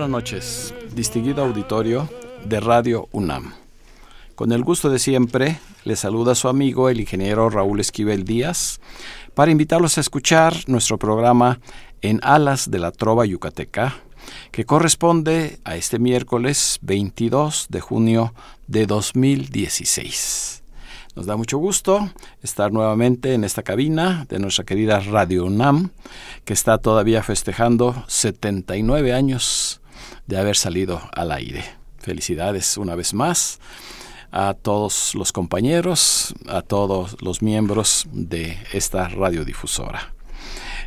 Buenas noches, distinguido auditorio de Radio UNAM. Con el gusto de siempre, le saluda su amigo el ingeniero Raúl Esquivel Díaz para invitarlos a escuchar nuestro programa En Alas de la Trova Yucateca, que corresponde a este miércoles 22 de junio de 2016. Nos da mucho gusto estar nuevamente en esta cabina de nuestra querida Radio UNAM, que está todavía festejando 79 años de haber salido al aire. Felicidades una vez más a todos los compañeros, a todos los miembros de esta radiodifusora.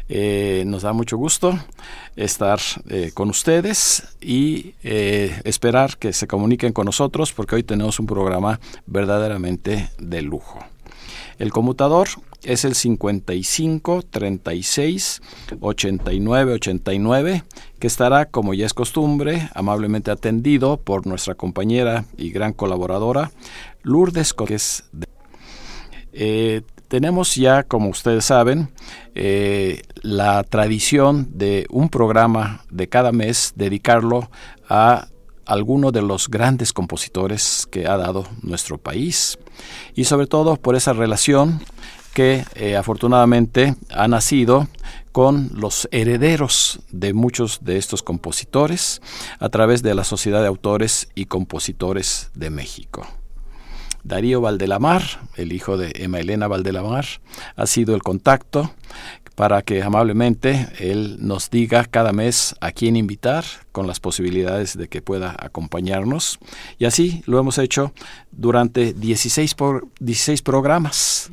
Eh, nos da mucho gusto estar eh, con ustedes y eh, esperar que se comuniquen con nosotros porque hoy tenemos un programa verdaderamente de lujo. El conmutador es el 55 36 89 89 que estará como ya es costumbre amablemente atendido por nuestra compañera y gran colaboradora Lourdes Coques. Eh, tenemos ya, como ustedes saben, eh, la tradición de un programa de cada mes dedicarlo a alguno de los grandes compositores que ha dado nuestro país y sobre todo por esa relación que eh, afortunadamente ha nacido con los herederos de muchos de estos compositores a través de la Sociedad de Autores y Compositores de México. Darío Valdelamar, el hijo de Emma Elena Valdelamar, ha sido el contacto para que amablemente él nos diga cada mes a quién invitar con las posibilidades de que pueda acompañarnos. Y así lo hemos hecho durante 16, por, 16 programas.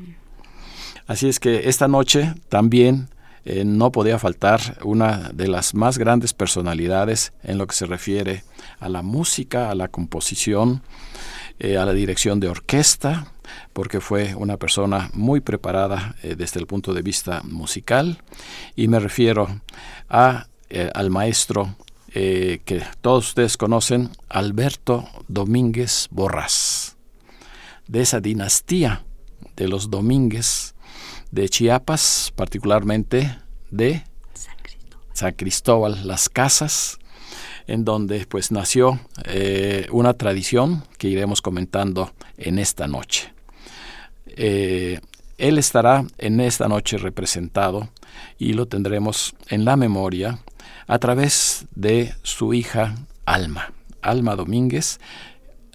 Así es que esta noche también eh, no podía faltar una de las más grandes personalidades en lo que se refiere a la música, a la composición, eh, a la dirección de orquesta, porque fue una persona muy preparada eh, desde el punto de vista musical, y me refiero a, al maestro que todos ustedes conocen, Alberto Domínguez Borrás, de esa dinastía de los Domínguez de Chiapas, particularmente de San Cristóbal. San Cristóbal Las Casas, en donde pues nació eh, una tradición que iremos comentando en esta noche. Eh, él estará en esta noche representado y lo tendremos en la memoria a través de su hija Alma, Alma Domínguez,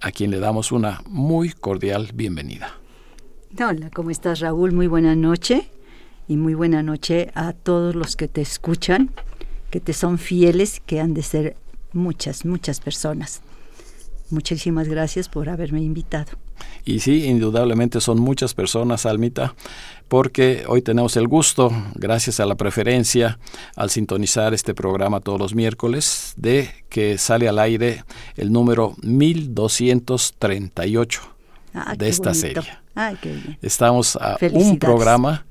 a quien le damos una muy cordial bienvenida. Hola, ¿cómo estás Raúl? Muy buena noche y muy buena noche a todos los que te escuchan, que te son fieles, que han de ser muchas, muchas personas. Muchísimas gracias por haberme invitado. Y sí, indudablemente son muchas personas, Almita, porque hoy tenemos el gusto, gracias a la preferencia, al sintonizar este programa todos los miércoles, de que sale al aire el número 1238 Ah, de esta bonito. serie. Ay, qué bien. Estamos a un programa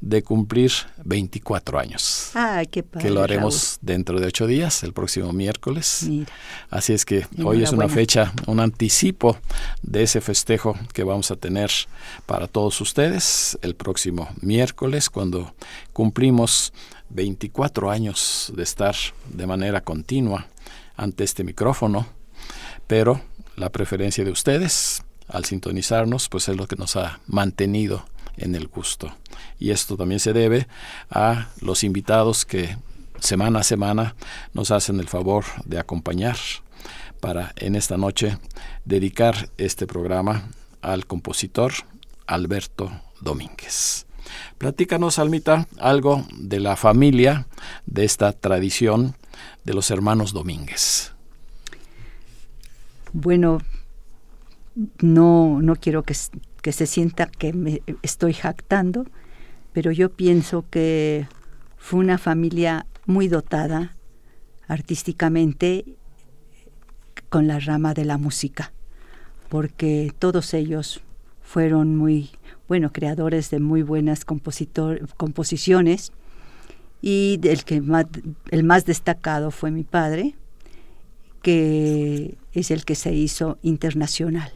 de cumplir 24 años, Ay, qué padre. que lo haremos dentro de ocho días, el próximo miércoles. Mira, Así es que hoy es una fecha, un anticipo de ese festejo que vamos a tener para todos ustedes el próximo miércoles cuando cumplimos 24 años de estar de manera continua ante este micrófono, pero la preferencia de ustedes al sintonizarnos pues es lo que nos ha mantenido en el gusto. Y esto también se debe a los invitados que semana a semana nos hacen el favor de acompañar para en esta noche dedicar este programa al compositor Alberto Domínguez. Platícanos, Almita, algo de la familia de esta tradición de los hermanos Domínguez. Bueno, no, no quiero que, que se sienta que me estoy jactando, pero yo pienso que fue una familia muy dotada artísticamente con la rama de la música, porque todos ellos fueron muy, bueno, creadores de muy buenas composiciones y el, que más, el más destacado fue mi padre, que es el que se hizo internacional.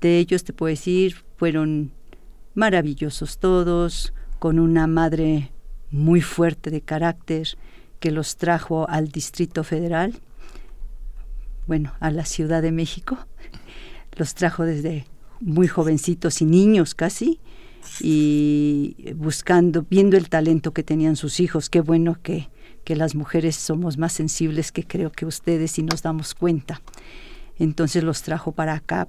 De ellos te puedo decir, fueron maravillosos todos, con una madre muy fuerte de carácter que los trajo al Distrito Federal, bueno, a la Ciudad de México, los trajo desde muy jovencitos y niños casi, y buscando, viendo el talento que tenían sus hijos, qué bueno que, que las mujeres somos más sensibles que creo que ustedes y nos damos cuenta. Entonces los trajo para acá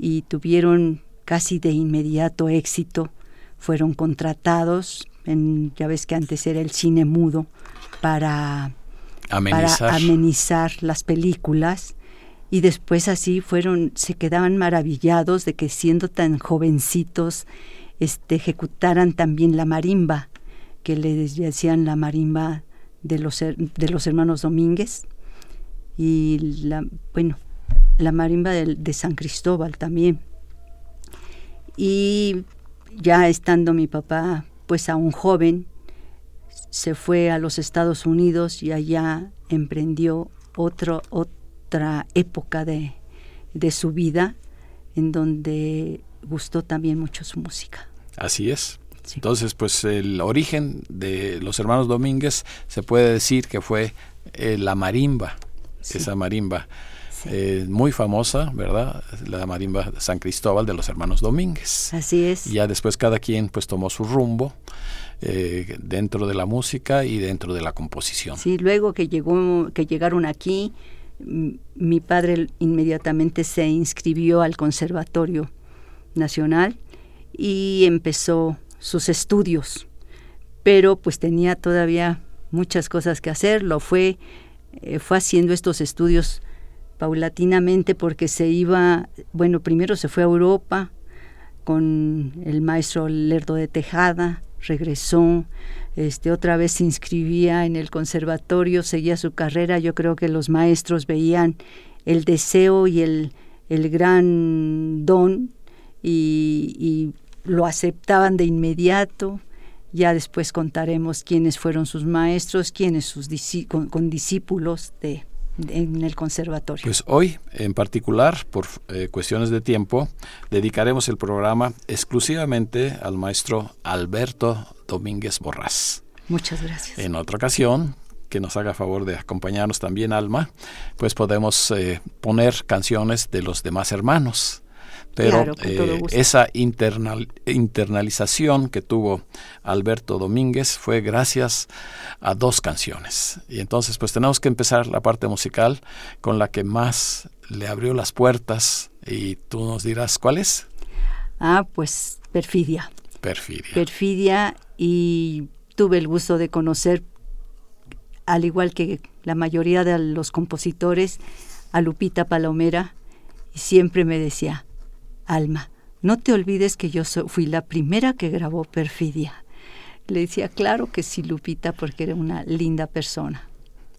y tuvieron casi de inmediato éxito, fueron contratados, en, ya ves que antes era el cine mudo, para amenizar. para amenizar las películas. Y después así fueron se quedaban maravillados de que siendo tan jovencitos este, ejecutaran también la marimba, que le decían la marimba de los, de los hermanos Domínguez, y la, bueno, la marimba de, de San Cristóbal también. Y ya estando mi papá, pues aún joven, se fue a los Estados Unidos y allá emprendió otro, otra época de, de su vida en donde gustó también mucho su música. Así es. Entonces, pues el origen de los hermanos Domínguez se puede decir que fue eh, la marimba, esa marimba. Eh, muy famosa, ¿verdad? La marimba San Cristóbal de los hermanos Domínguez. Así es. Y ya después cada quien pues tomó su rumbo eh, dentro de la música y dentro de la composición. Sí, luego que llegó, que llegaron aquí, mi padre inmediatamente se inscribió al Conservatorio Nacional y empezó sus estudios, pero pues tenía todavía muchas cosas que hacer, lo fue, eh, fue haciendo estos estudios paulatinamente porque se iba, bueno, primero se fue a Europa con el maestro Lerdo de Tejada, regresó, este, otra vez se inscribía en el conservatorio, seguía su carrera, yo creo que los maestros veían el deseo y el, el gran don y, lo aceptaban de inmediato. Ya después contaremos quiénes fueron sus maestros, quiénes sus con, discípulos de, en el conservatorio. Pues hoy, en particular, por eh, cuestiones de tiempo, dedicaremos el programa exclusivamente al maestro Alberto Domínguez Borrás. Muchas gracias. En otra ocasión, que nos haga favor de acompañarnos también, Alma, pues podemos eh, poner canciones de los demás hermanos pero eh, esa internalización que tuvo Alberto Domínguez fue gracias a dos canciones. Y entonces pues tenemos que empezar la parte musical con la que más le abrió las puertas y tú nos dirás cuál es. Ah, pues Perfidia. Perfidia. Perfidia y tuve el gusto de conocer, al igual que la mayoría de los compositores, a Lupita Palomera y siempre me decía, Alma, no te olvides que yo fui la primera que grabó Perfidia. Le decía, claro que sí, Lupita, porque era una linda persona.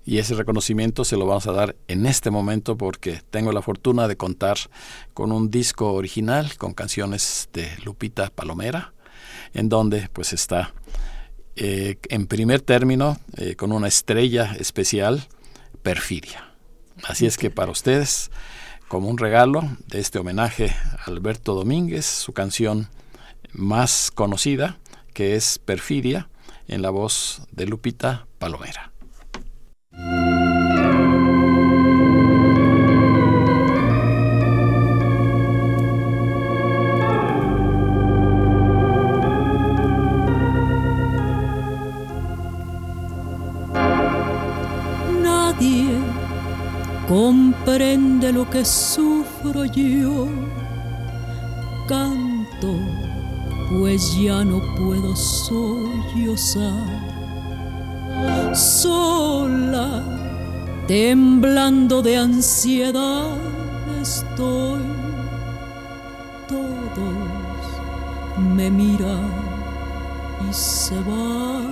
Y ese reconocimiento se lo vamos a dar en este momento porque tengo la fortuna de contar con un disco original con canciones de Lupita Palomera, en donde pues está eh, en primer término eh, con una estrella especial, Perfidia. Así es que para ustedes como un regalo de este homenaje a Alberto Domínguez, su canción más conocida, que es Perfidia, en la voz de Lupita Palomera. Comprende lo que sufro yo. Canto, pues ya no puedo sollozar. Sola, temblando de ansiedad estoy. Todos me miran y se va.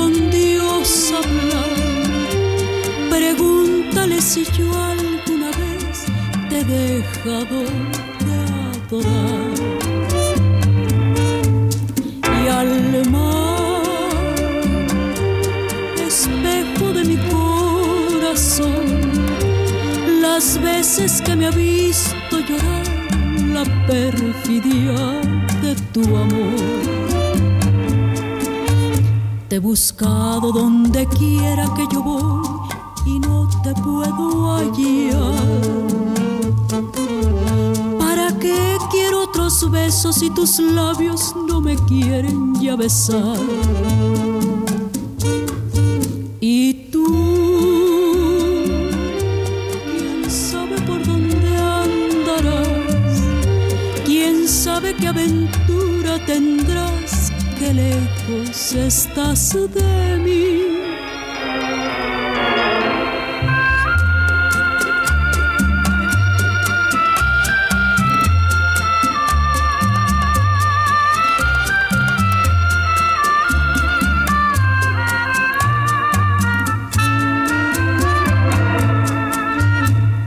Con Dios hablar, pregúntale si yo alguna vez te he dejado de adorar. Y al mar, espejo de mi corazón, las veces que me ha visto llorar la perfidia de tu amor. Te he buscado donde quiera que yo voy y no te puedo hallar. ¿Para qué quiero otros besos si tus labios no me quieren ya besar? Y tú, quién sabe por dónde andarás, quién sabe qué aventura tendrás, lejos estás de mí.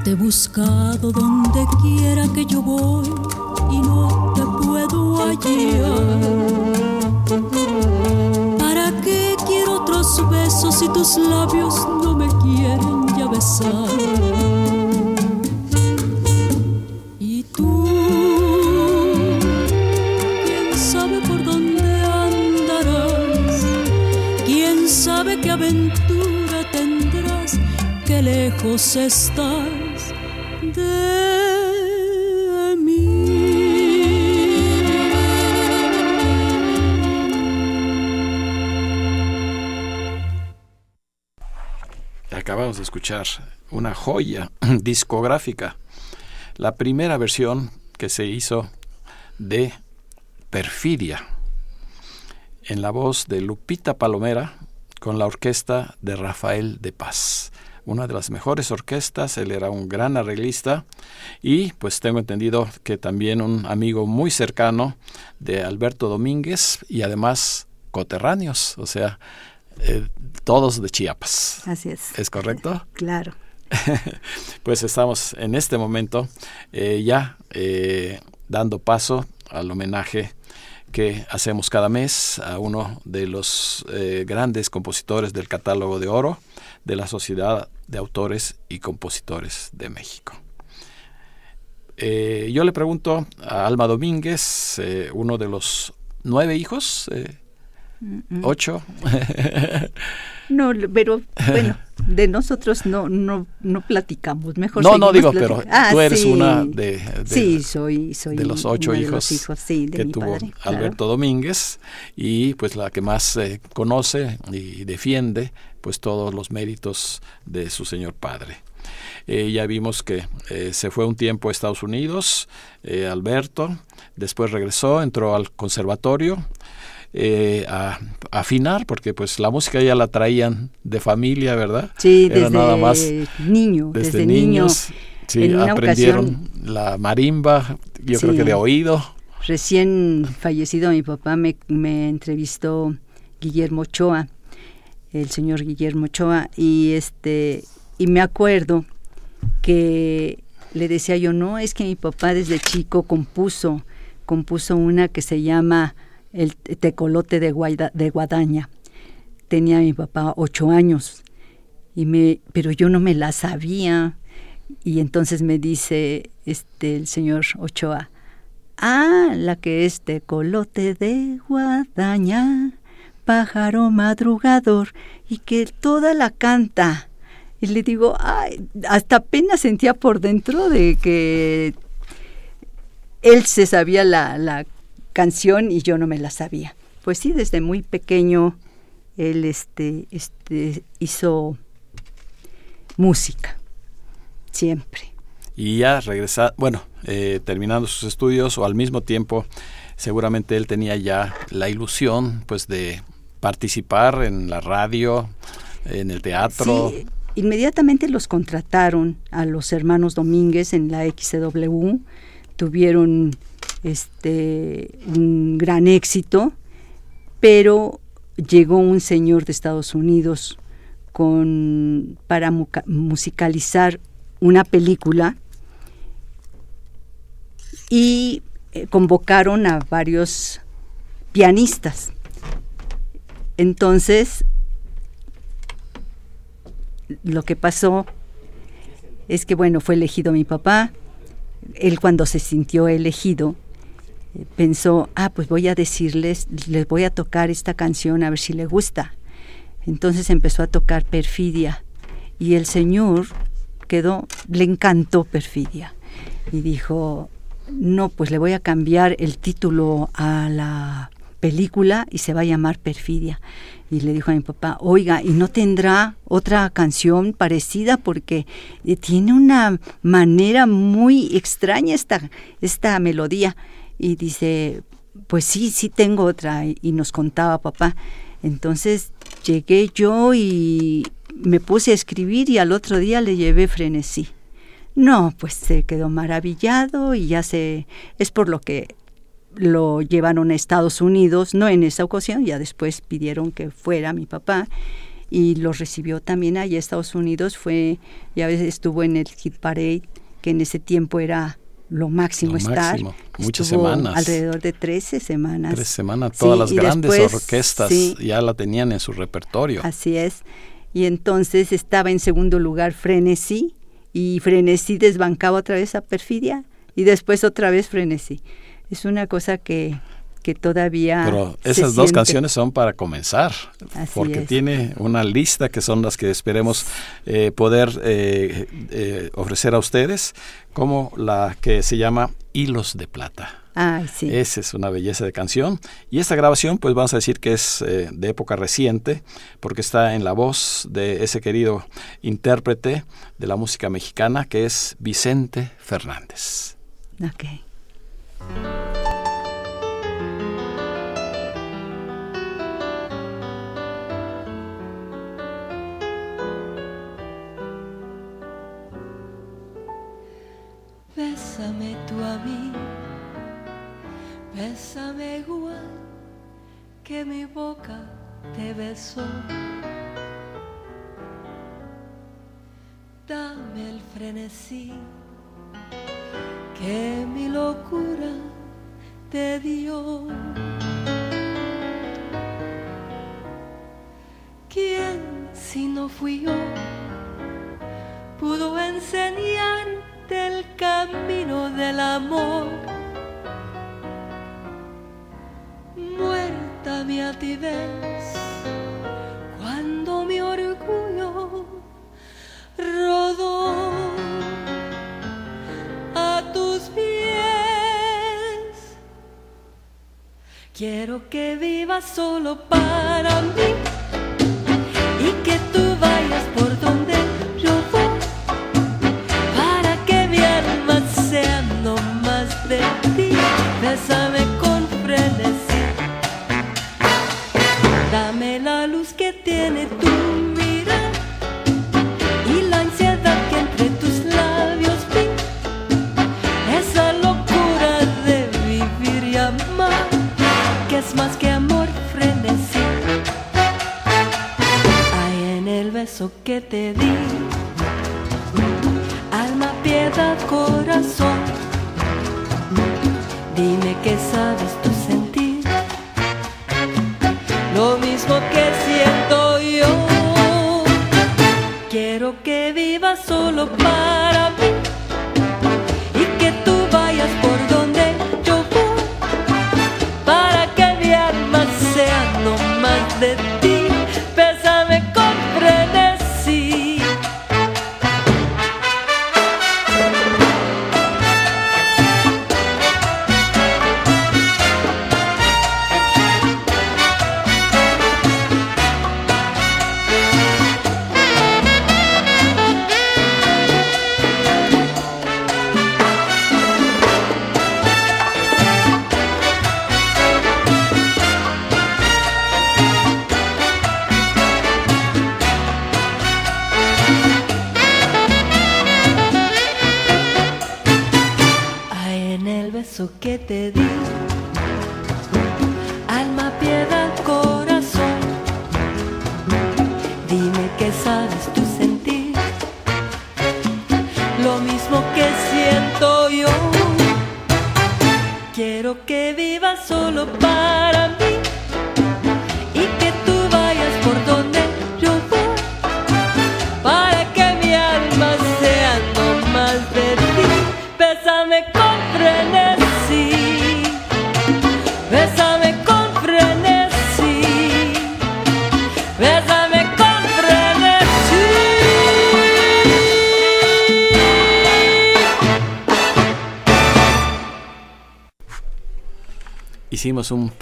Te he buscado donde quiera que yo voy tus labios no me quieren ya besar? Y tú, quién sabe por dónde andarás, quién sabe qué aventura tendrás, qué lejos estás de escuchar una joya discográfica, la primera versión que se hizo de Perfidia, en la voz de Lupita Palomera con la orquesta de Rafael de Paz. Una de las mejores orquestas, él era un gran arreglista y pues tengo entendido que también un amigo muy cercano de Alberto Domínguez y además coterráneos, o sea, eh, todos de Chiapas. Así es. ¿Es correcto? Claro. pues estamos en este momento eh, ya eh, dando paso al homenaje que hacemos cada mes a uno de los grandes compositores del catálogo de oro de la Sociedad de Autores y Compositores de México. Yo le pregunto a Alma Domínguez, uno de los nueve hijos, ocho. no, pero bueno, de nosotros no no no platicamos, mejor No, no digo, pero ah, tú eres sí. una de, de, Sí, soy soy de los ocho hijos, de los hijos sí, de que mi tuvo padre, Alberto claro. Domínguez y pues la que más eh, conoce y defiende pues todos los méritos de su señor padre. Eh, ya vimos que eh, se fue un tiempo a Estados Unidos, eh, Alberto, después regresó, entró al conservatorio, eh, a, a, afinar, porque pues la música ya la traían de familia, ¿verdad? Sí, Era desde nada más niño, desde, desde niños. niño. Sí, aprendieron ocasión- la marimba, yo creo Sí. que de oído. Recién fallecido mi papá me, me entrevistó Guillermo Ochoa, el señor Guillermo Ochoa, y este y me acuerdo que le decía yo, no, es que mi papá desde chico compuso, compuso una que se llama El tecolote de, de Guadaña. Tenía mi papá ocho años, y me, pero yo no me la sabía. Y entonces me dice este el señor Ochoa, Ah, la que es de colote de guadaña, pájaro madrugador, y que toda la canta. Y le digo, ay, hasta apenas sentía por dentro de que él se sabía la, la canción y yo no me la sabía. Pues sí, desde muy pequeño él este, este, hizo música, siempre. Y ya regresa, bueno, eh, terminando sus estudios o al mismo tiempo seguramente él tenía ya la ilusión pues de participar en la radio, en el teatro. Sí, inmediatamente los contrataron a los hermanos Domínguez en la XW, tuvieron este un gran éxito, pero llegó un señor de Estados Unidos con para musicalizar una película y eh, convocaron a varios pianistas. Entonces, lo que pasó es que, bueno, fue elegido mi papá. Él cuando se sintió elegido, pensó, ah, pues voy a decirles, les voy a tocar esta canción a ver si le gusta. Entonces empezó a tocar Perfidia y el señor quedó, le encantó Perfidia y dijo, no, pues le voy a cambiar el título a la película y se va a llamar Perfidia. Y le dijo a mi papá, oiga, ¿y no tendrá otra canción parecida? Porque eh, tiene una manera muy extraña esta, esta melodía. Y dice, pues sí, sí tengo otra. Y, nos contaba papá. Entonces llegué yo y me puse a escribir y al otro día le llevé frenesí. No, pues se quedó maravillado y ya se es por lo que lo llevaron a Estados Unidos, no en esa ocasión, ya después pidieron que fuera mi papá y lo recibió también allá a Estados Unidos, fue ya estuvo en el Hit Parade, que en ese tiempo era lo máximo estar. Muchas semanas. Alrededor de 13 semanas. Tres semanas, todas las grandes orquestas ya la tenían en su repertorio. Así es. Y entonces estaba en segundo lugar Frenesí, y Frenesí desbancaba otra vez a Perfidia y después otra vez Frenesí. Es una cosa que, que todavía... Pero esas dos canciones son para comenzar, porque tiene una lista que son las que esperemos eh, poder eh, eh, ofrecer a ustedes, como la que se llama Hilos de Plata. Esa es una belleza de canción. Y esta grabación, pues vamos a decir que es eh, de época reciente, porque está en la voz de ese querido intérprete de la música mexicana, que es Vicente Fernández. Ok. Bésame tú a mí Bésame igual que mi boca te besó. Dame el frenesí que mi locura te dio. ¿Quién si no fui yo pudo enseñarte el camino del amor? muerta mi altivez cuando mi orgullo rodó a tus pies. Quiero que vivas solo para mí y que tú vayas por donde Bésame con frenesí. Dame la luz que tiene tu mirar y la ansiedad que entre tus labios vi. Esa locura de vivir y amar, que es más que amor frenesí. Hay en el beso que te di, alma, piedad, corazón. Dime qué sabes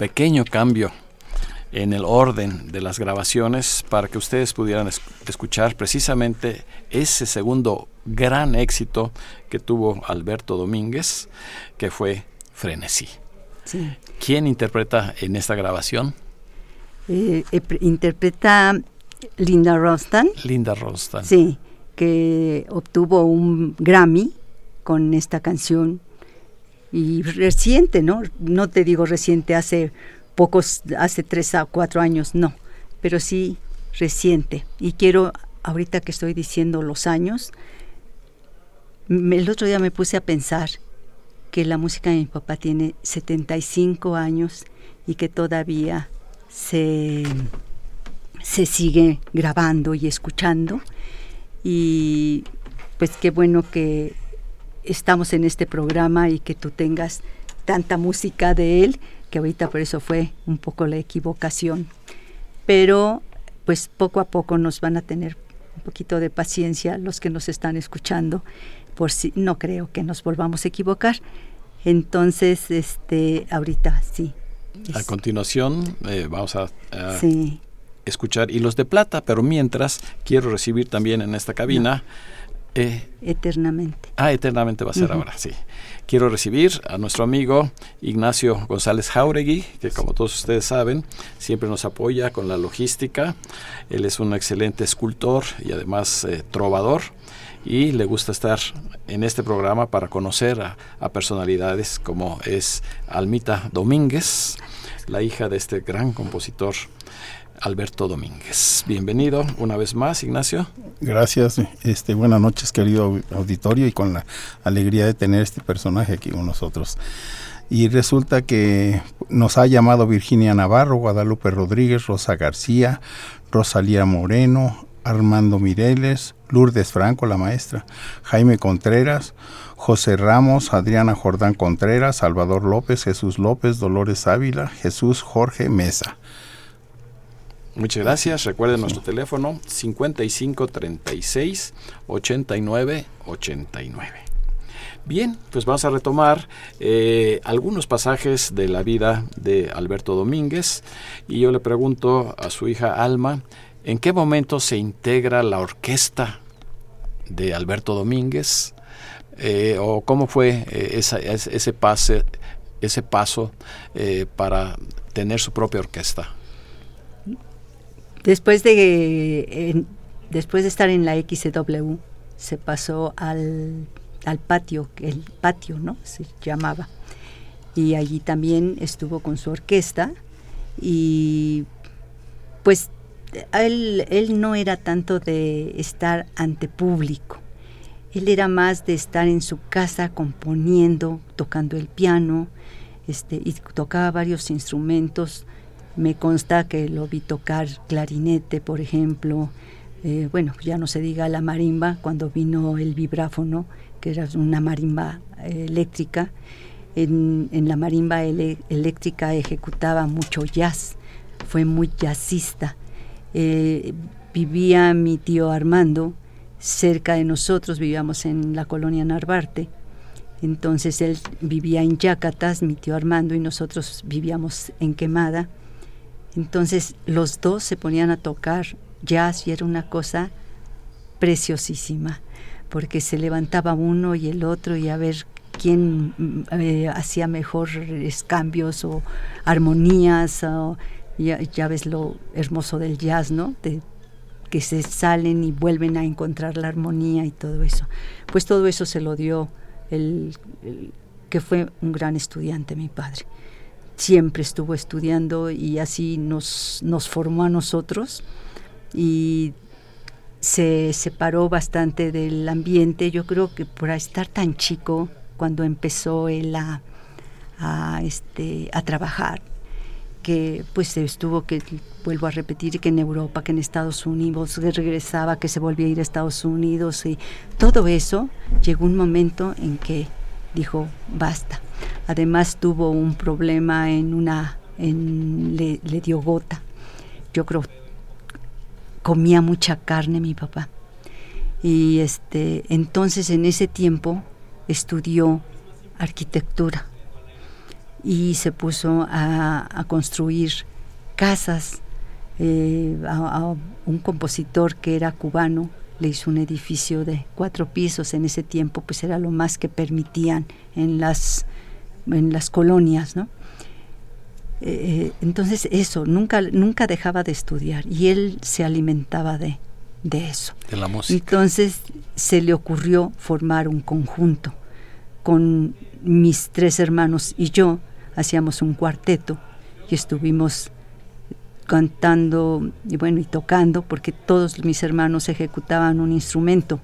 pequeño cambio en el orden de las grabaciones para que ustedes pudieran es- escuchar precisamente ese segundo gran éxito que tuvo Alberto Domínguez, que fue Frenesí. Sí. ¿Quién interpreta en esta grabación? Eh, eh, pre- interpreta Linda Rostan, Linda Rostan. sí, que obtuvo un Grammy con esta canción y reciente, ¿no? No te digo reciente, hace pocos, hace tres a cuatro años, no, pero sí reciente. Y quiero, ahorita que estoy diciendo los años, el otro día me puse a pensar que la música de mi papá tiene 75 años y que todavía se, se sigue grabando y escuchando. Y pues qué bueno que estamos en este programa y que tú tengas tanta música de él, que ahorita por eso fue un poco la equivocación. Pero pues poco a poco nos van a tener un poquito de paciencia los que nos están escuchando, por si no creo que nos volvamos a equivocar. Entonces, este, ahorita sí. A Es- continuación eh, vamos a, a sí. escuchar Hilos de Plata, pero mientras quiero recibir también en esta cabina... eh, eternamente. Ah, eternamente va a ser ahora, sí. Quiero recibir a nuestro amigo Ignacio González Jauregui, que como todos ustedes saben, siempre nos apoya con la logística. Él es un excelente escultor y además eh, trovador. Y le gusta estar en este programa para conocer a, a personalidades como es Almita Domínguez, la hija de este gran compositor Alberto Domínguez. Bienvenido una vez más, Ignacio. Gracias, este, buenas noches querido au- auditorio y con la alegría de tener este personaje aquí con nosotros. Y resulta que nos ha llamado Virginia Navarro, Guadalupe Rodríguez, Rosa García, Rosalía Moreno, Armando Mireles, Lourdes Franco, la maestra, Jaime Contreras, José Ramos, Adriana Jordán Contreras, Salvador López, Jesús López, Dolores Ávila, Jesús Jorge Mesa. Muchas gracias. Recuerden nuestro teléfono 55 36 89 89. Bien, pues vamos a retomar eh, algunos pasajes de la vida de Alberto Domínguez y yo le pregunto a su hija Alma, ¿en qué momento se integra la orquesta de Alberto Domínguez? Eh, ¿O cómo fue eh, ese, pase, ese paso para tener su propia orquesta? Después de, después de estar en la XW, se pasó al, al patio, el patio, ¿no? Se llamaba. Y allí también estuvo con su orquesta y pues él, él no era tanto de estar ante público. Él era más de estar en su casa componiendo, tocando el piano, este, y tocaba varios instrumentos. Me consta que lo vi tocar clarinete, por ejemplo. eh, bueno, ya no se diga la marimba, cuando vino el vibráfono, que era una marimba eh, eléctrica. En, la marimba eléctrica ejecutaba mucho jazz, fue muy jazzista. Eh, vivía mi tío Armando cerca de nosotros, vivíamos en la colonia Narvarte. Entonces él vivía en Yacatas, mi tío Armando, y nosotros vivíamos en Quemada. Entonces los dos se ponían a tocar jazz y era una cosa preciosísima, porque se levantaba uno y el otro y a ver quién mm, eh, hacía mejores cambios o armonías. o- ya, ves lo hermoso del jazz, ¿no? Que se salen y vuelven a encontrar la armonía y todo eso. Pues todo eso se lo dio el, porque fue un gran estudiante mi padre. Siempre estuvo estudiando y así nos, nos formó a nosotros y se separó bastante del ambiente. Yo creo que por estar tan chico, cuando empezó él a, este, a trabajar, que pues estuvo que vuelvo a repetir que en Europa, que en Estados Unidos, que regresaba, que se volvía a ir a Estados Unidos y todo eso, llegó un momento en que dijo basta. Además tuvo un problema en una, le, dio gota. Yo creo comía mucha carne mi papá. Y este, entonces en ese tiempo estudió arquitectura y se puso a, construir casas. Eh, a un compositor que era cubano le hizo un edificio de cuatro pisos en ese tiempo, pues era lo más que permitían en las, en las colonias, ¿no? Eh, entonces eso, nunca, nunca dejaba de estudiar y él se alimentaba de, de eso. De la música. Entonces se le ocurrió formar un conjunto con mis tres hermanos y yo, hacíamos un cuarteto y estuvimos cantando y bueno y tocando porque todos mis hermanos ejecutaban un instrumento.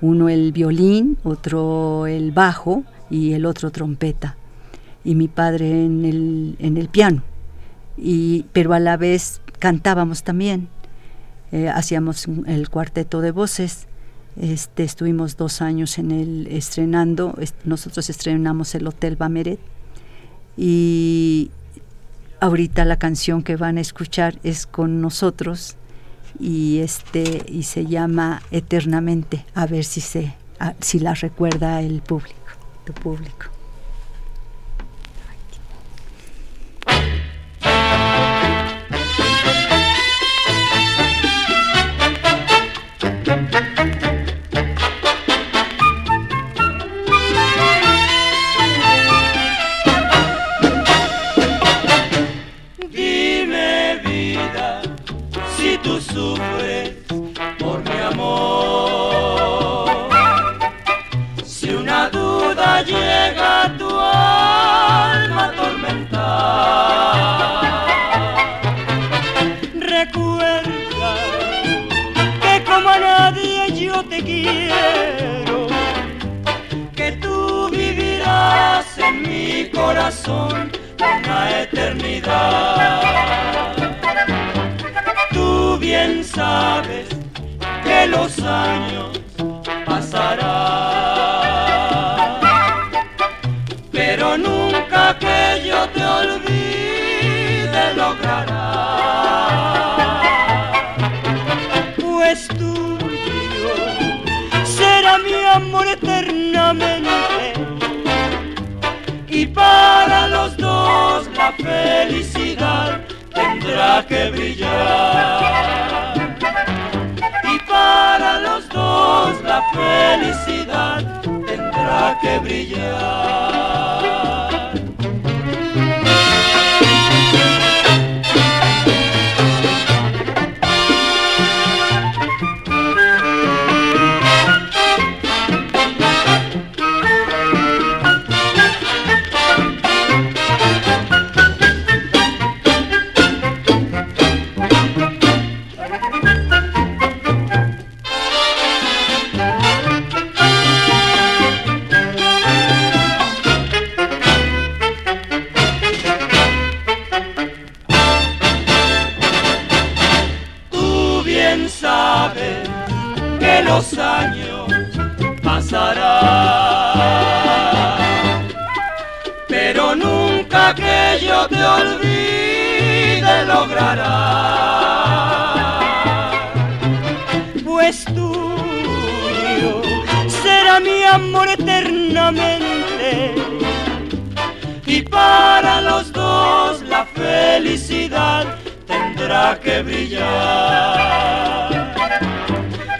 Uno el violín otro el bajo y el otro trompeta. Y mi padre en el, en el piano. Y pero a la vez cantábamos también. Eh, hacíamos el cuarteto de voces. Este estuvimos dos años en el estrenando nosotros estrenamos el hotel Bameret. Y ahorita la canción que van a escuchar es con nosotros y este y se llama Eternamente, a ver si se a, si la recuerda el público, tu público. Felicidad tendrá que brillar.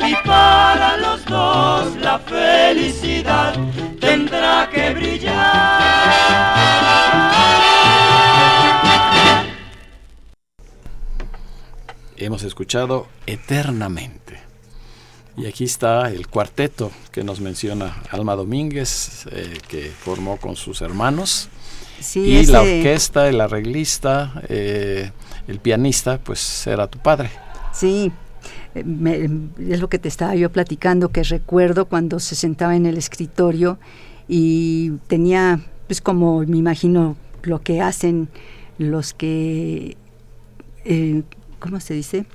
Y para los dos la felicidad tendrá que brillar. Hemos escuchado Eternamente. Y aquí está el cuarteto que nos menciona Alma Domínguez, eh, que formó con sus hermanos. Sí, y la orquesta, el arreglista, eh, el pianista, pues era tu padre. Sí, eh, me- es lo que te estaba yo platicando, que recuerdo cuando se sentaba en el escritorio y tenía, pues como me imagino lo que hacen los que, eh, ¿cómo se dice?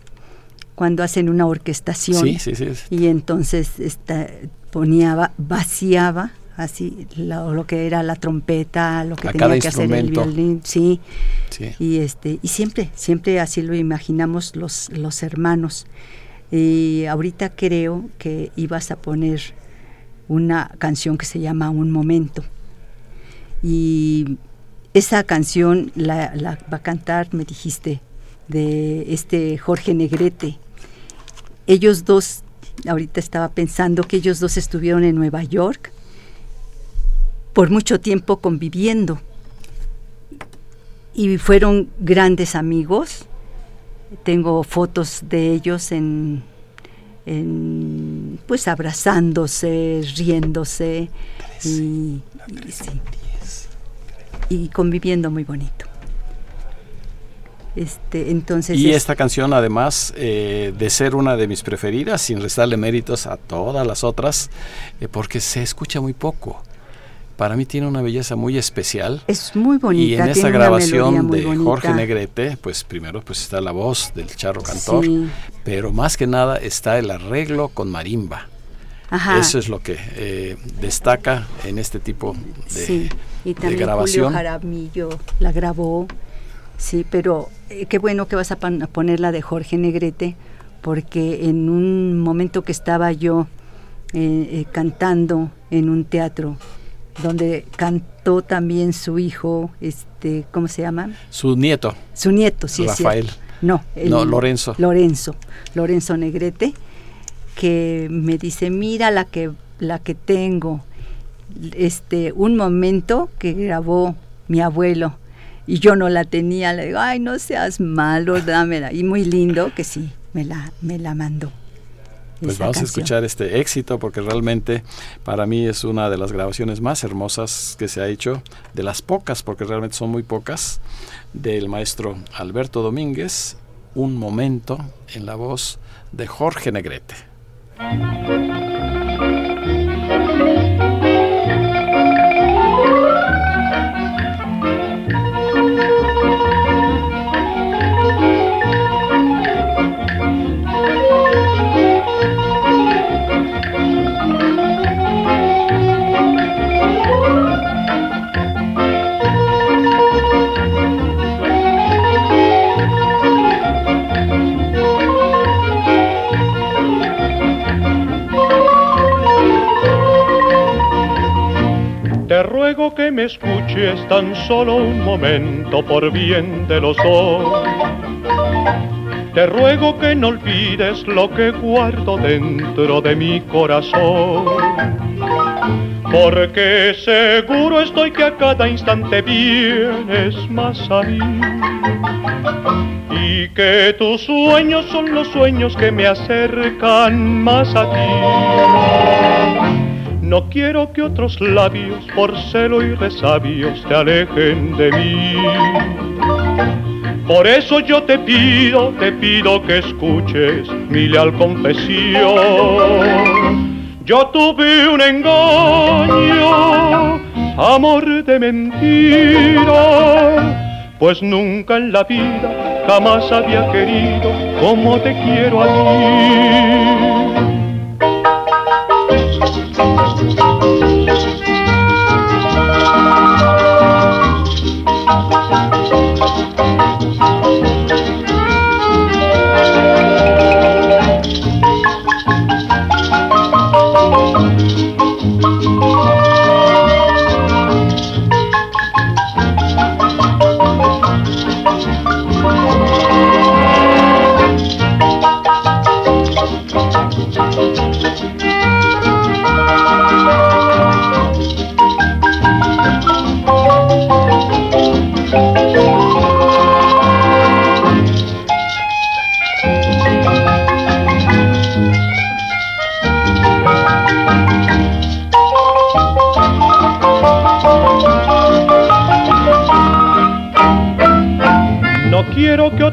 Cuando hacen una orquestación. Sí, sí, sí. Y entonces esta, ponía, va- vaciaba así lo, lo que era la trompeta, lo que A tenía que hacer el violín, sí. sí. Y este, y siempre, siempre así lo imaginamos los, los hermanos. Y ahorita creo que ibas a poner una canción que se llama Un Momento. Y esa canción la, la va a cantar, me dijiste, de este Jorge Negrete. Ellos dos, ahorita estaba pensando que ellos dos estuvieron en Nueva York por mucho tiempo conviviendo y fueron grandes amigos. Tengo fotos de ellos en, en, pues abrazándose, riéndose y, y sí. Y conviviendo muy bonito. Este, entonces Y es- esta canción, además eh, de ser una de mis preferidas, sin restarle méritos a todas las otras, eh, porque se escucha muy poco. Para mí tiene una belleza muy especial. es muy bonita. y en melodía grabación de bonita. Jorge Negrete, pues primero pues está la voz del charro cantor, Sí. pero más que nada está el arreglo con marimba. Ajá. Eso es lo que eh, destaca en este tipo de, sí, y de también grabación. Julio Jaramillo la grabó, sí, pero eh, qué bueno que vas a, a poner la de Jorge Negrete, porque en un momento que estaba yo eh, eh, cantando en un teatro, donde cantó también su hijo, este, ¿cómo se llama? Su nieto, Su nieto, sí es Rafael. cierto. No, No, Lorenzo. Lorenzo, Lorenzo Negrete, que me dice, mira la que, la que tengo. Este, un momento que grabó mi abuelo y yo no la tenía, le digo, ay, no seas malo, dámela. Y muy lindo que sí, me la, me la mandó. Pues vamos a escuchar este éxito porque realmente para mí es una de las grabaciones más hermosas que se ha hecho, de las pocas, porque realmente son muy pocas, del maestro Alberto Domínguez, Un momento en la voz de Jorge Negrete. Me escuches tan solo un momento por bien de los dos. Te ruego que no olvides lo que guardo dentro de mi corazón. Porque seguro estoy que a cada instante vienes más a mí. Y que tus sueños son los sueños que me acercan más a ti. No quiero que otros labios por celo y resabios te alejen de mí. Por eso yo te pido, te pido que escuches mi leal confesión. Yo tuve un engaño, amor de mentira, pues nunca en la vida jamás había querido como te quiero a ti.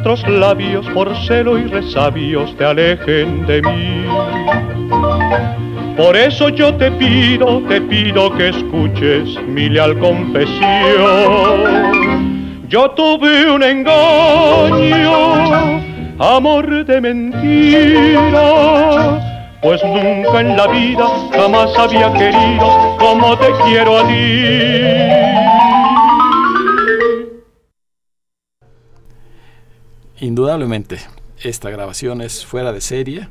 Labios por celo y resabios te alejen de mí. Por eso yo te pido, te pido que escuches mi leal confesión. Yo tuve un engaño, amor de mentira, pues nunca en la vida jamás había querido como te quiero a ti. Indudablemente, esta grabación es fuera de serie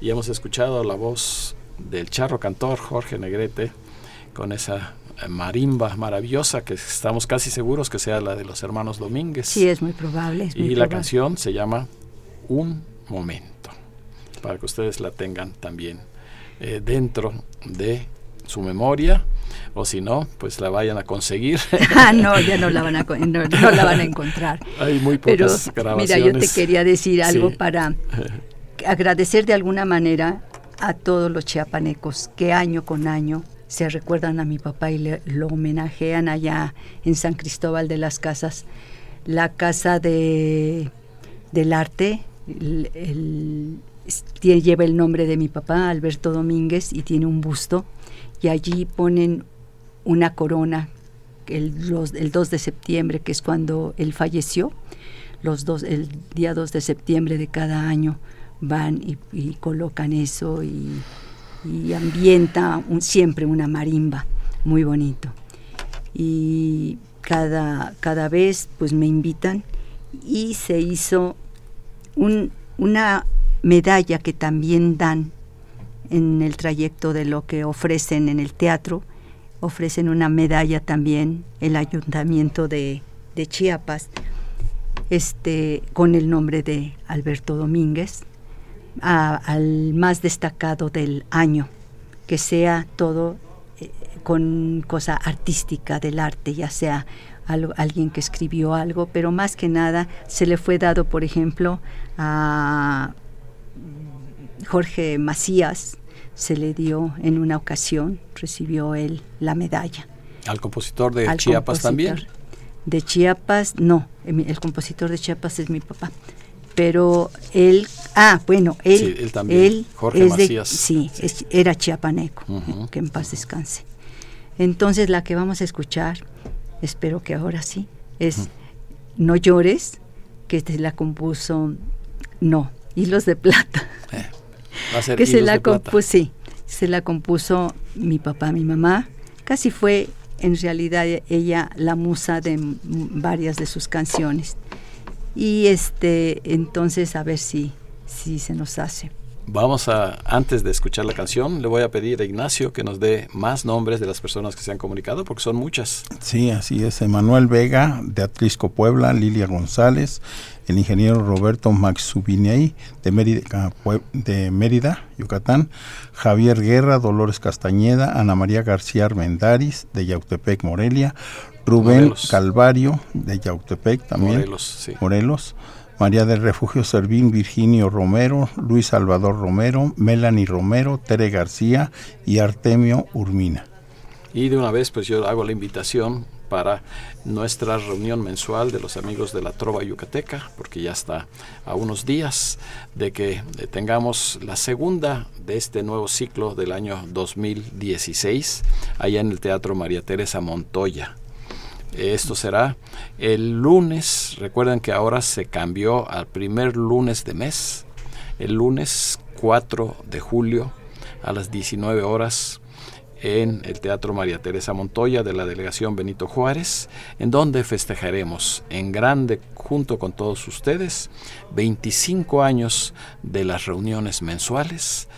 y hemos escuchado la voz del charro cantor Jorge Negrete con esa eh, marimba maravillosa que estamos casi seguros que sea la de los hermanos Domínguez. Sí, es muy probable. y la canción se llama Un Momento, para que ustedes la tengan también eh, dentro de su memoria o si no, pues la vayan a conseguir. ah, no, ya no la van a, no, la van a encontrar. Hay muy pocas Pero, Mira, yo te quería decir algo para agradecer de alguna manera a todos los chiapanecos que año con año se recuerdan a mi papá y le, lo homenajean allá en San Cristóbal de las Casas, la casa de, del arte, lleva el nombre de mi papá, Alberto Domínguez, y tiene un busto, y allí ponen una corona el, el 2 de septiembre, que es cuando él falleció, los dos, el día 2 de septiembre de cada año van y, colocan eso y, ambienta siempre una marimba, muy bonito. Y cada, cada vez pues me invitan y se hizo una medalla que también dan en el trayecto de lo que ofrecen en el teatro, ofrecen una medalla también el ayuntamiento de, Chiapas, este, con el nombre de Alberto Domínguez, al más destacado del año, que sea todo eh, con cosa artística del arte, ya sea alguien que escribió algo, pero más que nada se le fue dado, por ejemplo, a Jorge Macías, se le dio en una ocasión, recibió él la medalla. ¿Al compositor de Chiapas también? De Chiapas, no, el compositor de Chiapas es mi papá. Pero él, ah, bueno, él, sí, él también, Jorge Macías. sí, era chiapaneco, que en paz descanse. Entonces la que vamos a escuchar, espero que ahora sí, es No llores, que te la compuso, no, Hilos de Plata. Eh que se la compuso, se la compuso mi papá, mi mamá. Casi fue en realidad ella la musa de varias de sus canciones. Y este, entonces a ver si, si se nos hace. Vamos a, antes de escuchar la canción, le voy a pedir a Ignacio que nos dé más nombres de las personas que se han comunicado, porque son muchas. Sí, así es. Emanuel Vega, de Atrisco Puebla, Lilia González, el ingeniero Roberto Maxubinei, de Mérida, de Mérida, Yucatán, Javier Guerra, Dolores Castañeda, Ana María García Armendaris, de Yautepec, Morelia, Rubén Calvario, de Yautepec también, Morelos, sí. Morelos María del Refugio Servín, Virginio Romero, Luis Salvador Romero, Melanie Romero, Tere García y Artemio Urmina. Y de una vez pues yo hago la invitación para nuestra reunión mensual de los amigos de la Trova Yucateca, porque ya está a unos días de que eh, tengamos la segunda de este nuevo ciclo del año 2016, allá en el Teatro María Teresa Montoya. Esto será el lunes. Recuerden que ahora se cambió al primer lunes de mes. El lunes 4 de julio a las 19 horas en el Teatro María Teresa Montoya de la Delegación Benito Juárez, en donde festejaremos en grande junto con todos ustedes 25 años de las reuniones mensuales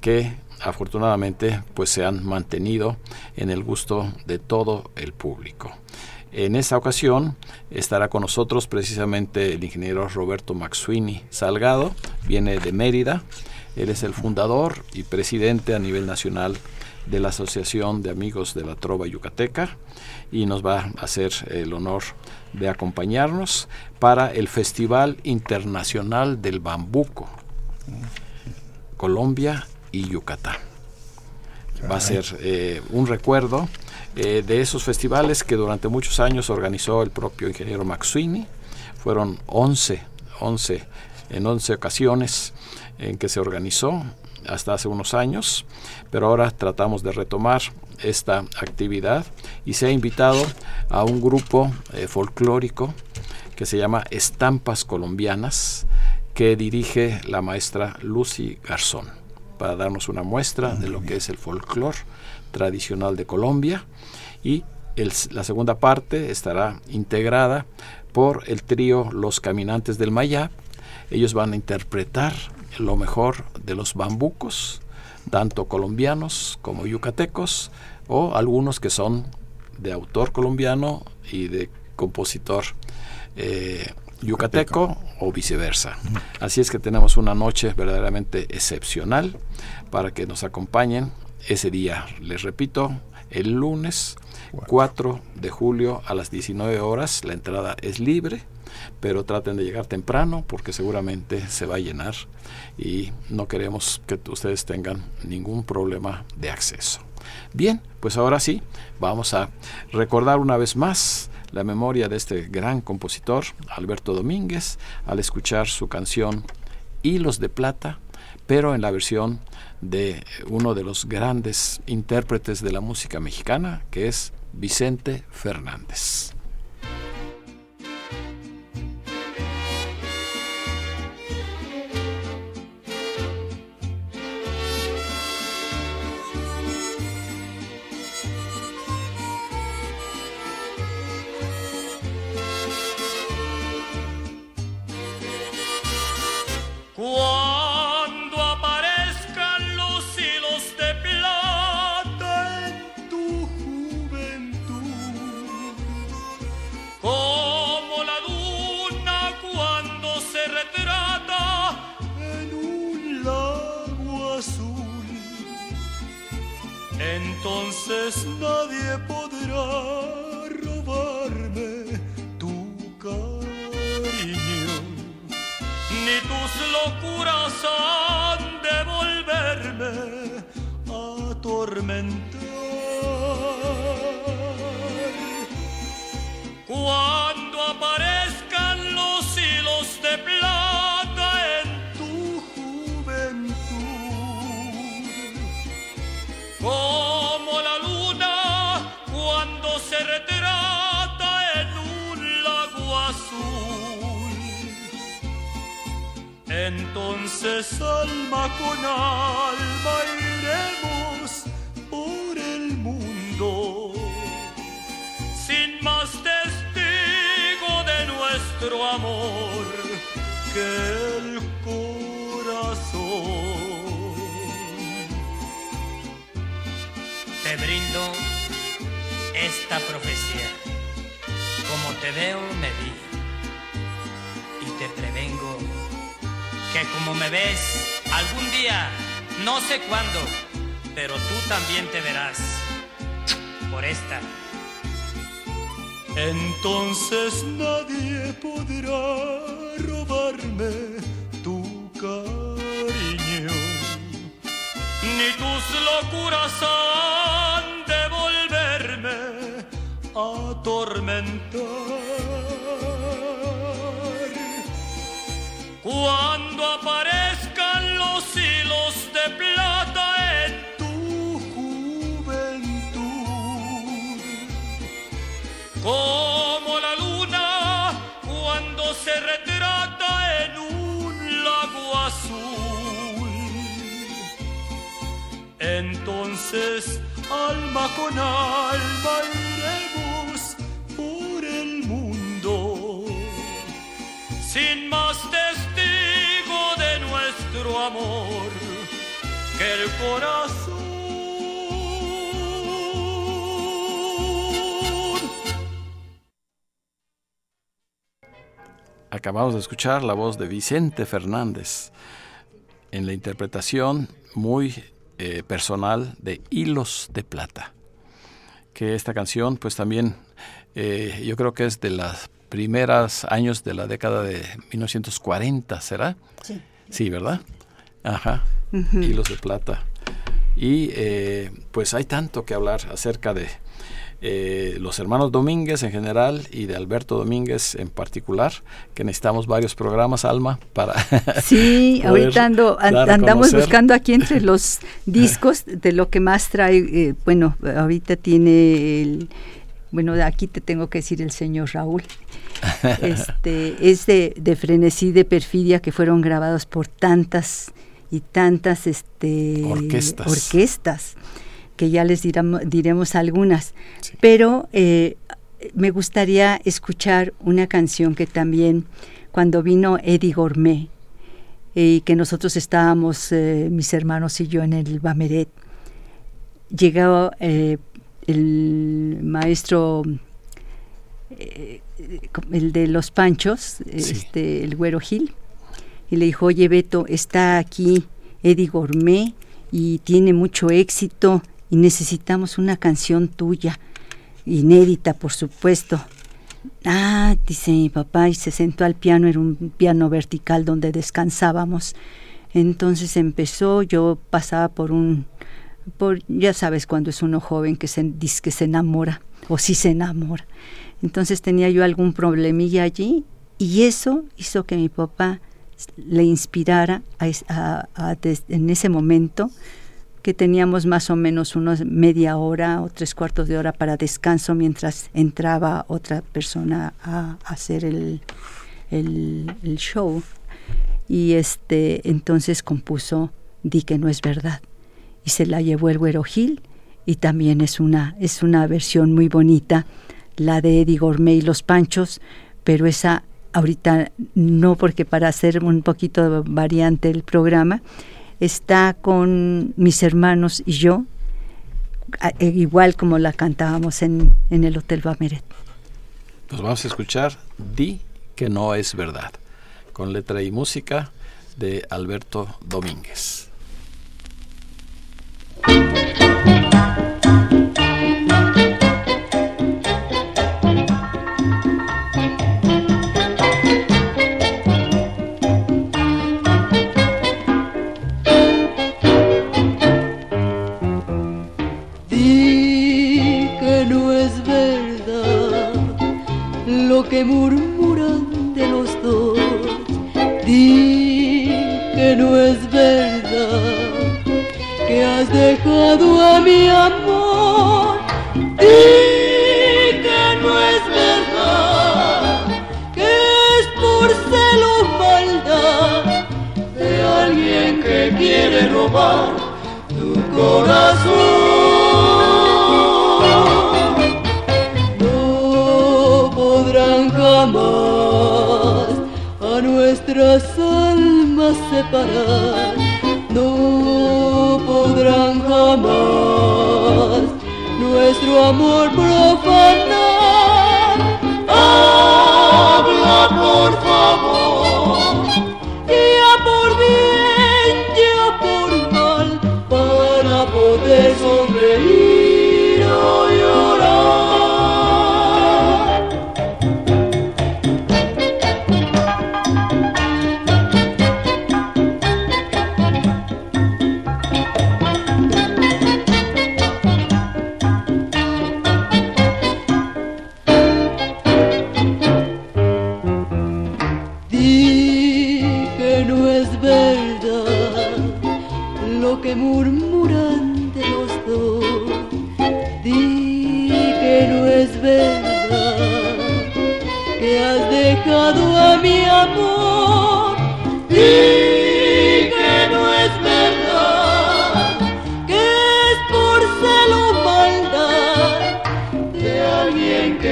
que afortunadamente pues se han mantenido en el gusto de todo el público. En esta ocasión estará con nosotros precisamente el ingeniero Roberto Maxuini Salgado, viene de Mérida, él es el fundador y presidente a nivel nacional de la Asociación de Amigos de la Trova Yucateca y nos va a hacer el honor de acompañarnos para el Festival Internacional del Bambuco, Colombia y Yucatán. Va a ser eh, un recuerdo eh, de esos festivales que durante muchos años organizó el propio ingeniero Maxuini. fueron 11, 11 en 11 ocasiones en que se organizó hasta hace unos años, pero ahora tratamos de retomar esta actividad y se ha invitado a un grupo eh, folclórico que se llama Estampas Colombianas, que dirige la maestra Lucy Garzón, para darnos una muestra de lo que es el folclore tradicional de Colombia. Y la segunda parte estará integrada por el trío Los Caminantes del Mayab. Ellos van a interpretar lo mejor de los bambucos, tanto colombianos como yucatecos, o algunos que son de autor colombiano y de compositor eh, yucateco o viceversa. Así es que tenemos una noche verdaderamente excepcional para que nos acompañen ese día. Les repito, el lunes 4 de julio a las 19 horas. La entrada es libre, pero traten de llegar temprano porque seguramente se va a llenar y no queremos que ustedes tengan ningún problema de acceso. Bien, pues ahora sí, vamos a recordar una vez más la memoria de este gran compositor, Alberto Domínguez, al escuchar su canción Hilos de Plata, pero en la versión de uno de los grandes intérpretes de la música mexicana, que es Vicente Fernández. Nadie podrá robarme tu cariño, ni tus locuras han de volverme a atormentar. Entonces alma con alma iremos por el mundo, sin más testigo de nuestro amor que el corazón. Te brindo esta profecía. Como te veo, me vi. Y te prevengo que como me ves, algún día, no sé cuándo, pero tú también te verás. Por esta. Entonces nadie podrá robarme tu cariño, ni tus locuras han de volverme a atormentar. Cuando aparezcan los hilos de plata en tu juventud, como la luna cuando se retrata en un lago azul. Entonces, alma con alma amor que el corazón. Acabamos de escuchar la voz de Vicente Fernández en la interpretación muy eh, personal de Hilos de Plata. Que esta canción, pues también eh, yo creo que es de los primeros años de la década de 1940, ¿será? Sí. Sí, ¿verdad? Ajá. Hilos de Plata. Y eh, pues hay tanto que hablar acerca de eh, los hermanos Domínguez en general y de Alberto Domínguez en particular, que necesitamos varios programas, Alma, para... Sí, ahorita andamos buscando aquí entre los discos de lo que más trae, eh, bueno, ahorita tiene el... Bueno, aquí te tengo que decir el señor Raúl. Este, es de, de frenesí, de perfidia, que fueron grabados por tantas y tantas este, orquestas. orquestas que ya les diremos algunas. Pero eh, me gustaría escuchar una canción que también, cuando vino Eddie Gourmet, y que nosotros estábamos, eh, mis hermanos y yo, en el Bameret, llegó eh, el maestro, el de los panchos, este, el Güero Gil, y le dijo, oye Beto, está aquí Eddie Gourmet y tiene mucho éxito y necesitamos una canción tuya, inédita por supuesto. Ah, dice mi papá y se sentó al piano, era un piano vertical donde descansábamos. Entonces empezó, yo pasaba por un, por, ya sabes cuando es uno joven que se dice que se enamora, o si se enamora. Entonces tenía yo algún problemilla allí y eso hizo que mi papá le inspirara a, en ese momento que teníamos más o menos unos media hora o tres cuartos de hora para descanso mientras entraba otra persona a, hacer el, show. Y este entonces compuso Di que no es verdad. Y se la llevó el Güero Gil y también es una, es una versión muy bonita, la de Eddie Gourmet y los Panchos, pero esa ahorita no porque para hacer un poquito variante el programa, está con mis hermanos y yo, e, igual como la cantábamos en, en el Hotel Bameret. Pues vamos a escuchar Di que no es verdad, con letra y música de Alberto Domínguez. te murmura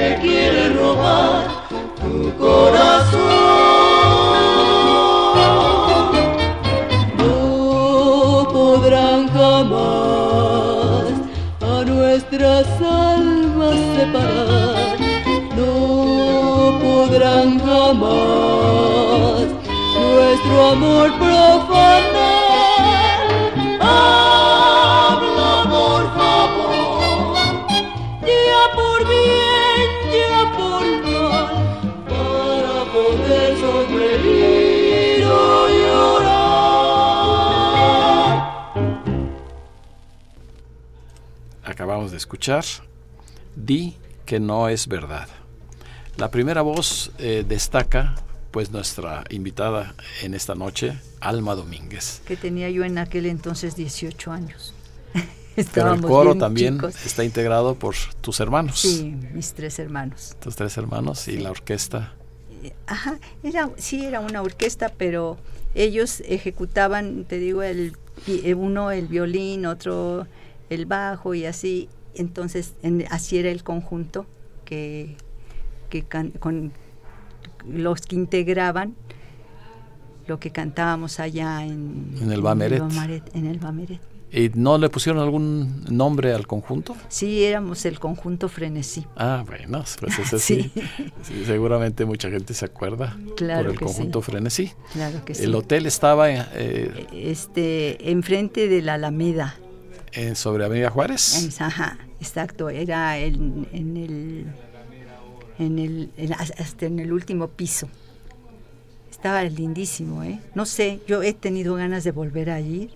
me quiere robar tu corazón. No podrán jamás a nuestras almas separar, no podrán jamás nuestro amor profano. escuchar, di que no es verdad. La primera voz eh, destaca pues nuestra invitada en esta noche, Alma Domínguez. Que tenía yo en aquel entonces 18 años. Pero el coro también está integrado por tus hermanos. Sí, mis tres hermanos. Tus tres hermanos y la orquesta. Eh, ajá, era, sí, era una orquesta, pero ellos ejecutaban, te digo, el, eh, uno el violín, otro el bajo y así. Entonces, así era el conjunto que, que con los que integraban lo que cantábamos allá en, en el Bameret. En el Bameret. ¿Y no le pusieron algún nombre al conjunto? Sí, éramos el conjunto Frenesí. Ah, bueno, pues ese sí. sí. Seguramente mucha gente se acuerda claro por el conjunto sí. Frenesí. Claro que sí. El hotel estaba eh, este, enfrente de la Alameda. ¿En sobre Avenida Juárez? Ajá, exacto. Era en el en el, hasta en el último piso. Estaba lindísimo, ¿eh? No sé, yo he tenido ganas de volver a ir,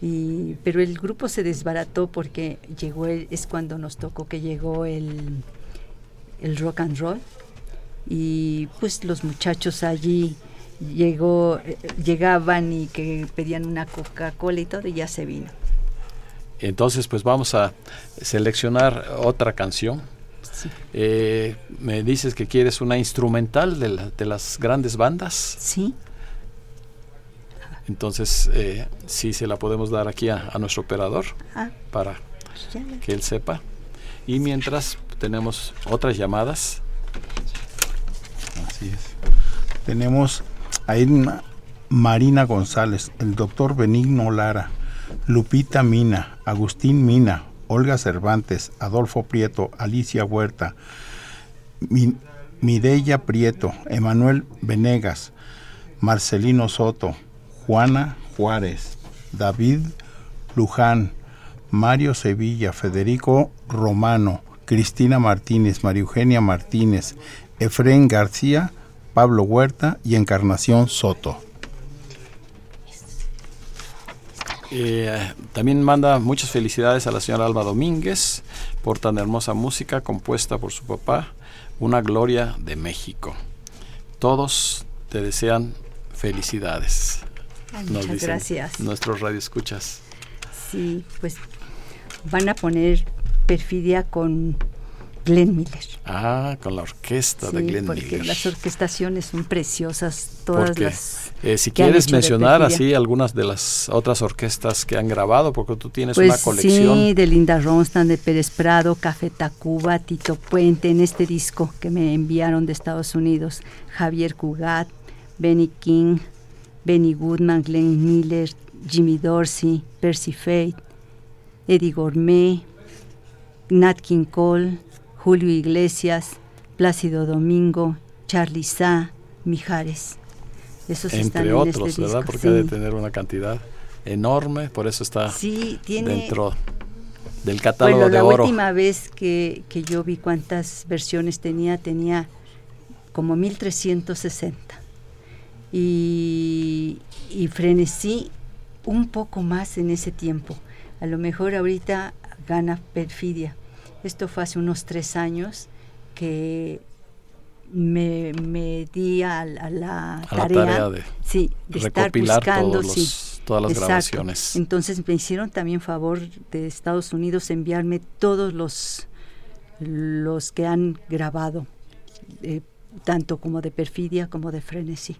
y, pero el grupo se desbarató porque llegó, el, es cuando nos tocó que llegó el, el rock and roll, y pues los muchachos allí llegó, llegaban y que pedían una Coca-Cola y todo, y ya se vino. Entonces, pues vamos a seleccionar otra canción Sí. Eh, me dices que quieres una instrumental de, la, de las grandes bandas. Sí. Entonces, eh, sí se la podemos dar aquí a, a nuestro operador ah, para que él sepa. Y mientras tenemos otras llamadas. Así es. Tenemos a Irma Marina González, el doctor Benigno Lara, Lupita Mina, Agustín Mina, Olga Cervantes, Adolfo Prieto, Alicia Huerta, Mi, Mireya Prieto, Emanuel Venegas, Marcelino Soto, Juana Juárez, David Luján, Mario Sevilla, Federico Romano, Cristina Martínez, María Eugenia Martínez, Efrén García, Pablo Huerta y Encarnación Soto. Eh, también manda muchas felicidades a la señora Alba Domínguez por tan hermosa música compuesta por su papá, una gloria de México. Todos te desean felicidades. Ay, muchas gracias. Nuestros radioescuchas. Sí, pues van a poner perfidia con Glenn Miller. Ah, con la orquesta sí, de Glenn porque Miller. las orquestaciones son preciosas, todas Porque, las. eh, si que quieres mencionar así algunas de las otras orquestas que han grabado, porque tú tienes Pues una colección. sí, de Linda Ronstadt, de Pérez Prado, Café Tacuba, Tito Puente, en este disco que me enviaron de Estados Unidos, Javier Cugat, Benny King, Benny Goodman, Glenn Miller, Jimmy Dorsey, Percy Faith, Eddie Gourmet, Nat King Cole, Julio Iglesias, Plácido Domingo, Charlie Sa, Mijares. Esos están entre en otros, este ¿verdad? disco, Porque ha de tener una cantidad enorme, por eso está Sí, tiene dentro del catálogo Bueno, de la oro. última vez que, que yo vi cuántas versiones tenía, tenía como 1360. Y, y frenesí un poco más en ese tiempo. A lo mejor ahorita gana perfidia. Esto fue hace unos tres años que me, me di a, a la A la tarea, de sí, de estar buscando, sí, los- todas las Exacto. grabaciones. Entonces me hicieron también favor de Estados Unidos enviarme todos los, los que han grabado, eh, tanto como de perfidia como de frenesí.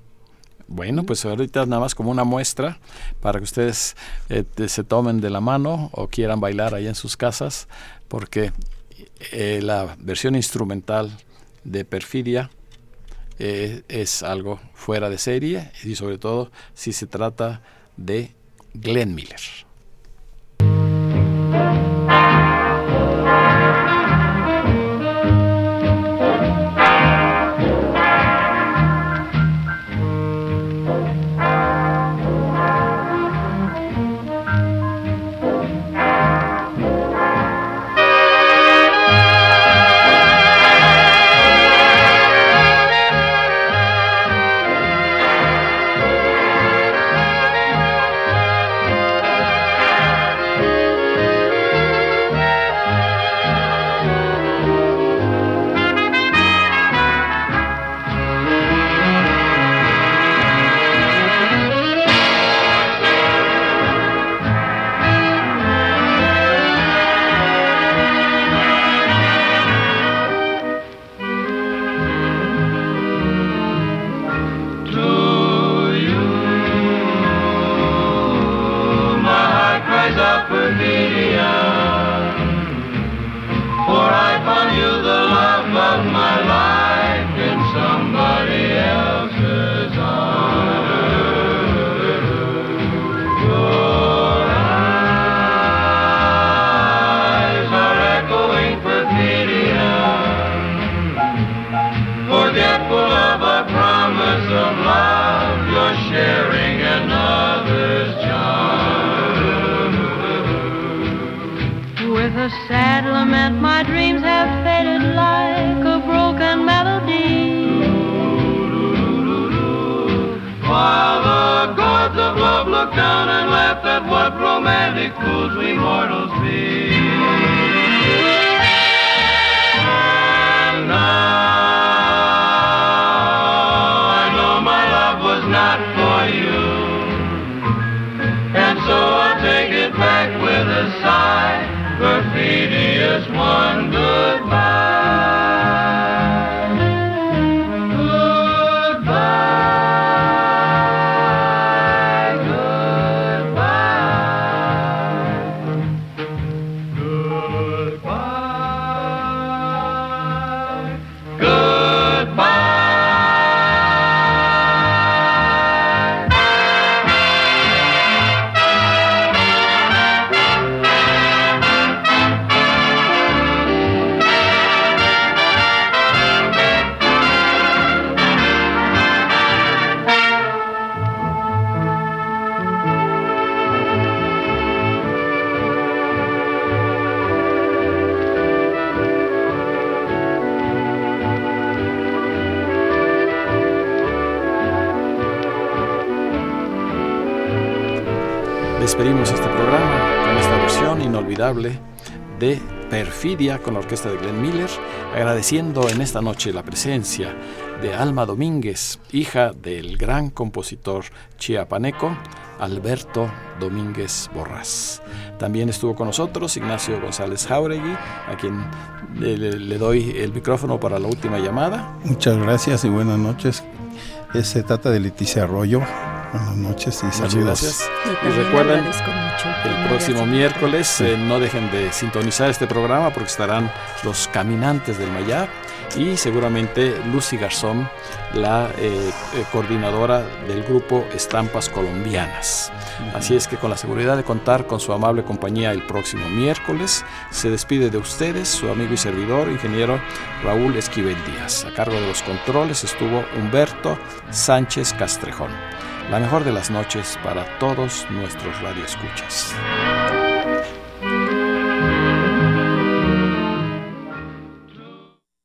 Bueno, pues ahorita nada más como una muestra para que ustedes eh, te- se tomen de la mano o quieran bailar ahí en sus casas, porque eh, la versión instrumental de Perfidia eh, es algo fuera de serie y sobre todo si se trata de Glenn Miller. Con la orquesta de Glenn Miller, agradeciendo en esta noche la presencia de Alma Domínguez, hija del gran compositor chiapaneco Alberto Domínguez Borrás. También estuvo con nosotros Ignacio González Jauregui, a quien le doy el micrófono para la última llamada. Muchas gracias y buenas noches. Eh, Se trata de Leticia Arroyo. Buenas noches y Muchas saludos. gracias. Y recuerden. El próximo miércoles eh, no dejen de sintonizar este programa porque estarán los caminantes del Mayab y seguramente Lucy Garzón, la eh, eh, coordinadora del grupo Estampas Colombianas. Así es que con la seguridad de contar con su amable compañía el próximo miércoles, se despide de ustedes su amigo y servidor, ingeniero Raúl Esquivel Díaz. A cargo de los controles estuvo Humberto Sánchez Castrejón. La mejor de las noches para todos nuestros radioescuchas.